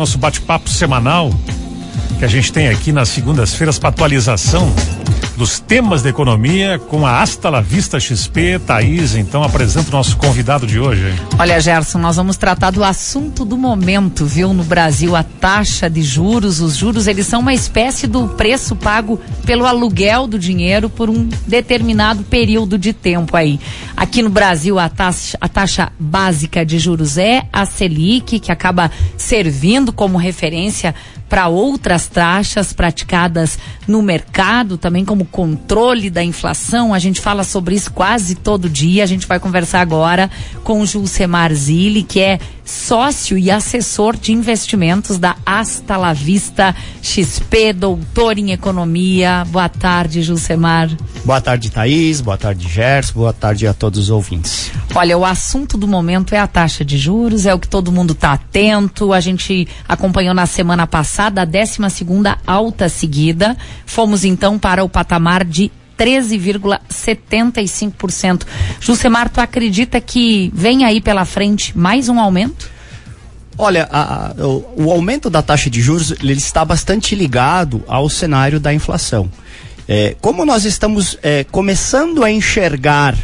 Nosso bate-papo semanal que a gente tem aqui nas segundas-feiras para atualização dos temas da economia com a Asta La Vista XP, Thaís, então apresenta o nosso convidado de hoje. Olha, Gerson, nós vamos tratar do assunto do momento, viu, no Brasil, a taxa de juros, os juros, eles são uma espécie do preço pago pelo aluguel do dinheiro por um determinado período de tempo aí. Aqui no Brasil, a taxa, a taxa básica de juros é a Selic, que acaba servindo como referência para outras taxas praticadas no mercado, também como controle da inflação. A gente fala sobre isso quase todo dia. A gente vai conversar agora com o Julcemar Zilli, que é sócio e assessor de investimentos da Asta La Vista XP, doutor em economia. Boa tarde, Julcemar. Boa tarde, Thaís. Boa tarde, Gerson. Boa tarde a todos os ouvintes. Olha, o assunto do momento é a taxa de juros, é o que todo mundo está atento. A gente acompanhou na semana passada a 12 segunda alta seguida. Fomos então para o patamar de 13,75%. Jusemar, tu acredita que vem aí pela frente mais um aumento? Olha, a, a, o, o, aumento da taxa de juros ele está bastante ligado ao cenário da inflação. É, como nós estamos é, começando a enxergar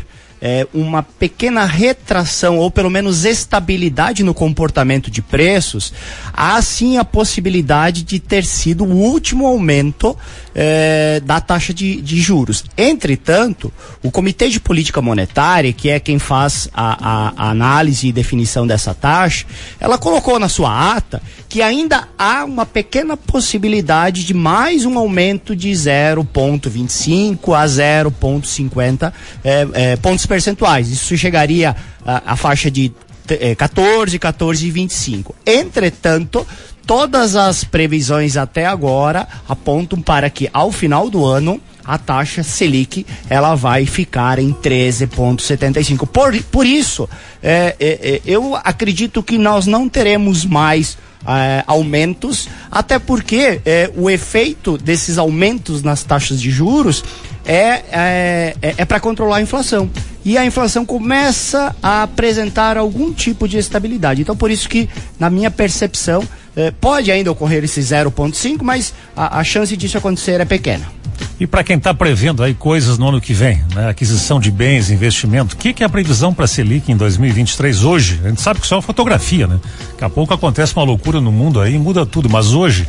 é, uma pequena retração ou pelo menos estabilidade no comportamento de preços, há sim a possibilidade de ter sido o último aumento é, da taxa de, de, juros. Entretanto, o Comitê de Política Monetária, que é quem faz a, a, a análise e definição dessa taxa, ela colocou na sua ata que ainda há uma pequena possibilidade de mais um aumento de 0,25 a 0,50 é, é, pontos percentuais. Isso chegaria à faixa de é, 14, 14 e 25. Entretanto, todas as previsões até agora apontam para que ao final do ano a taxa Selic ela vai ficar em 13,75. Por, por isso, é, é, é, eu acredito que nós não teremos mais é, aumentos, até porque é, o efeito desses aumentos nas taxas de juros é, é, é, é para controlar a inflação. E a inflação começa a apresentar algum tipo de estabilidade. Então, por isso que, na minha percepção, é, pode ainda ocorrer esse 0,5, mas a, a chance disso acontecer é pequena. E para quem está prevendo aí coisas no ano que vem, né? aquisição de bens, investimento, o que, que, é a previsão para a Selic em 2023 hoje? A gente sabe que isso é uma fotografia, né? Daqui a pouco acontece uma loucura no mundo aí, muda tudo, mas hoje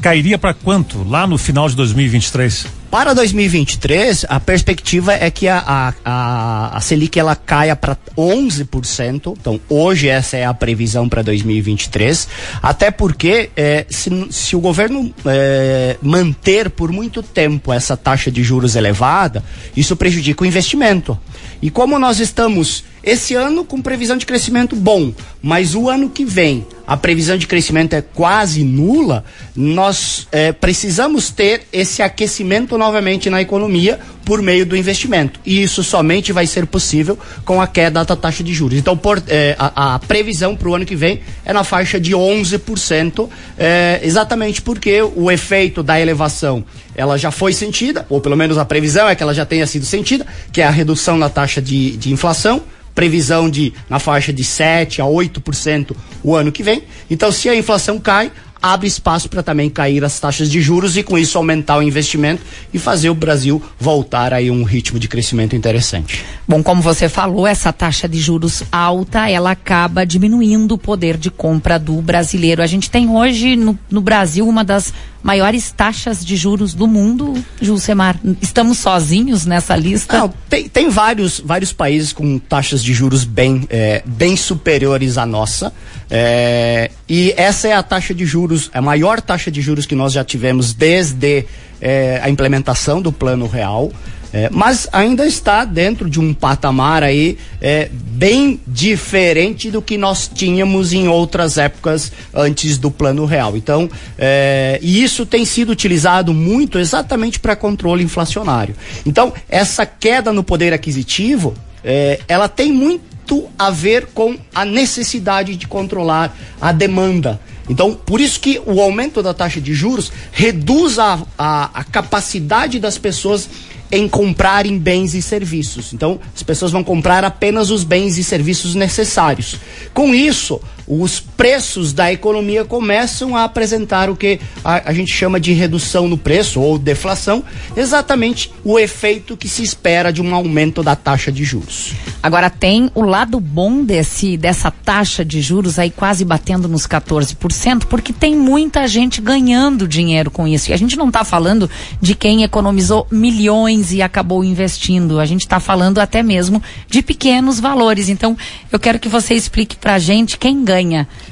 cairia para quanto lá no final de 2023? Para 2023, a perspectiva é que a, a, a, Selic ela caia para 11%. Então, hoje essa é a previsão para 2023. Até porque, é, se, se o governo é, manter por muito tempo essa taxa de juros elevada, isso prejudica o investimento. E como nós estamos esse ano com previsão de crescimento bom, mas o ano que vem a previsão de crescimento é quase nula, nós é, precisamos ter esse aquecimento novamente na economia por meio do investimento. E isso somente vai ser possível com a queda da taxa de juros. Então, por, é, a, a, previsão para o ano que vem é na faixa de 11%, é, exatamente porque o efeito da elevação ela já foi sentida, ou pelo menos a previsão é que ela já tenha sido sentida, que é a redução na taxa de, de inflação previsão de na faixa de 7 a 8% o ano que vem. Então, se a inflação cai, abre espaço para também cair as taxas de juros e com isso aumentar o investimento e fazer o Brasil voltar aí um ritmo de crescimento interessante. Bom, como você falou, essa taxa de juros alta, ela acaba diminuindo o poder de compra do brasileiro. A gente tem hoje no, no Brasil uma das maiores taxas de juros do mundo, Julcemar. Estamos sozinhos nessa lista? Não, tem, tem vários, vários países com taxas de juros bem, é, bem superiores à nossa. É, e essa é a taxa de juros, a maior taxa de juros que nós já tivemos desde é, a implementação do Plano Real. É, mas ainda está dentro de um patamar aí é, bem diferente do que nós tínhamos em outras épocas antes do plano real. Então, é, e isso tem sido utilizado muito exatamente para controle inflacionário. Então, essa queda no poder aquisitivo, é, ela tem muito a ver com a necessidade de controlar a demanda. Então, por isso que o aumento da taxa de juros reduz a, a, a capacidade das pessoas em comprarem bens e serviços. Então, as pessoas vão comprar apenas os bens e serviços necessários. Com isso, os preços da economia começam a apresentar o que a, a gente chama de redução no preço ou deflação, exatamente o efeito que se espera de um aumento da taxa de juros. Agora tem o lado bom desse dessa taxa de juros aí quase batendo nos 14%, porque tem muita gente ganhando dinheiro com isso. E a gente não está falando de quem economizou milhões e acabou investindo. A gente está falando até mesmo de pequenos valores. Então, eu quero que você explique para a gente quem ganha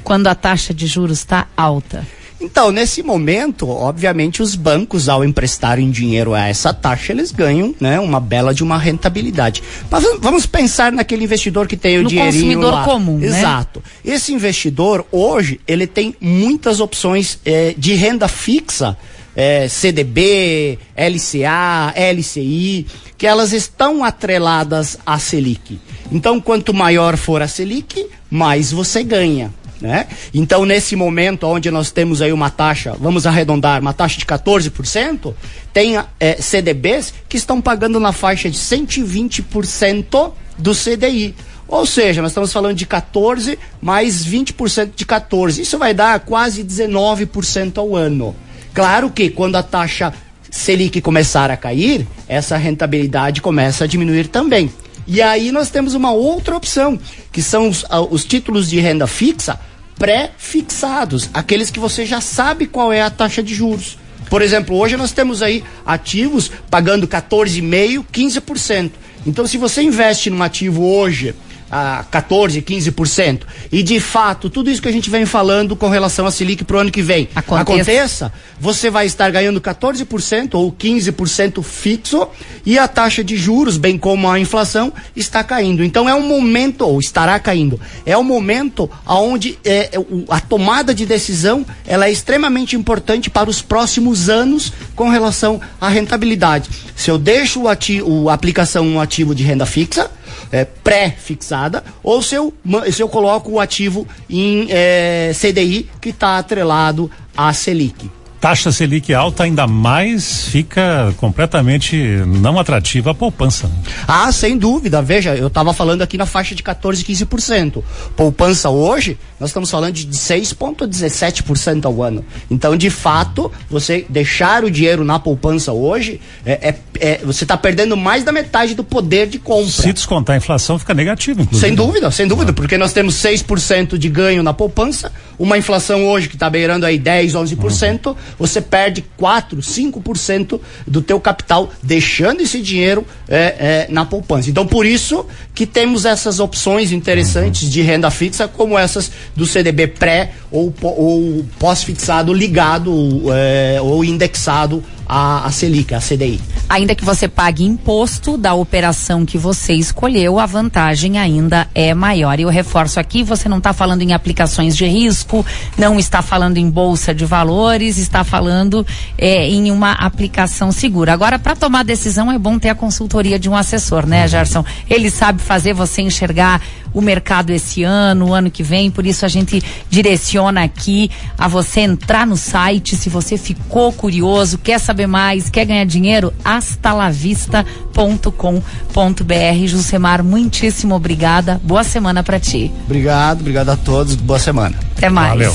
quando a taxa de juros está alta. Então, nesse momento, obviamente, os bancos, ao emprestarem dinheiro a essa taxa, eles ganham né, uma bela de uma rentabilidade. Mas vamos pensar naquele investidor que tem o no dinheirinho consumidor lá. comum, né? Exato. Né? Esse investidor, hoje, ele tem muitas opções eh, de renda fixa, eh, CDB, LCA, LCI, que elas estão atreladas à Selic. Então, quanto maior for a Selic, mais você ganha. Né? Então, nesse momento onde nós temos aí uma taxa, vamos arredondar, uma taxa de 14%, tem é, CDBs que estão pagando na faixa de 120% do CDI. Ou seja, nós estamos falando de 14 mais 20% de 14. Isso vai dar quase 19% ao ano. Claro que quando a taxa Selic começar a cair, essa rentabilidade começa a diminuir também. E aí nós temos uma outra opção, que são os, os títulos de renda fixa pré-fixados, aqueles que você já sabe qual é a taxa de juros. Por exemplo, hoje nós temos aí ativos pagando 14,5%, 15%. Então, se você investe num ativo hoje a 14, 15%. E de fato, tudo isso que a gente vem falando com relação a Selic para o ano que vem aconteça. aconteça, você vai estar ganhando 14% ou 15% fixo e a taxa de juros, bem como a inflação, está caindo. Então é um momento, ou estará caindo, é um momento onde é, é a tomada de decisão ela é extremamente importante para os próximos anos com relação à rentabilidade. Se eu deixo o ativo, a aplicação um ativo de renda fixa, é, pré-fixada, ou se eu, se eu coloco o ativo em é, CDI que está atrelado à Selic taxa Selic alta, ainda mais fica completamente não atrativa a poupança. Né? Ah, sem dúvida. Veja, eu estava falando aqui na faixa de 14, 15%. Poupança hoje, nós estamos falando de 6,17% ao ano. Então, de fato, você deixar o dinheiro na poupança hoje, é, é, é você está perdendo mais da metade do poder de compra. Se descontar a inflação, fica negativo, inclusive. Sem dúvida, sem dúvida, porque nós temos 6% de ganho na poupança, uma inflação hoje que está beirando aí 10, 11%, uhum você perde 4, 5% do teu capital, deixando esse dinheiro é, é, na poupança. Então, por isso que temos essas opções interessantes de renda fixa, como essas do CDB pré ou, ou pós-fixado ligado é, ou indexado a, a Selic, a CDI. Ainda que você pague imposto da operação que você escolheu, a vantagem ainda é maior. E eu reforço aqui, você não está falando em aplicações de risco, não está falando em bolsa de valores, está falando é, em uma aplicação segura. Agora, para tomar decisão é bom ter a consultoria de um assessor, né, Gerson? Ele sabe fazer você enxergar o mercado esse ano, o ano que vem, por isso a gente direciona aqui a você entrar no site, se você ficou curioso, quer saber mais, quer ganhar dinheiro, astalavista.com.br. Jusemar, muitíssimo obrigada. Boa semana para ti. Obrigado, obrigado a todos. Boa semana. Até mais. Valeu.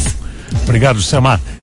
Obrigado, Jusemar.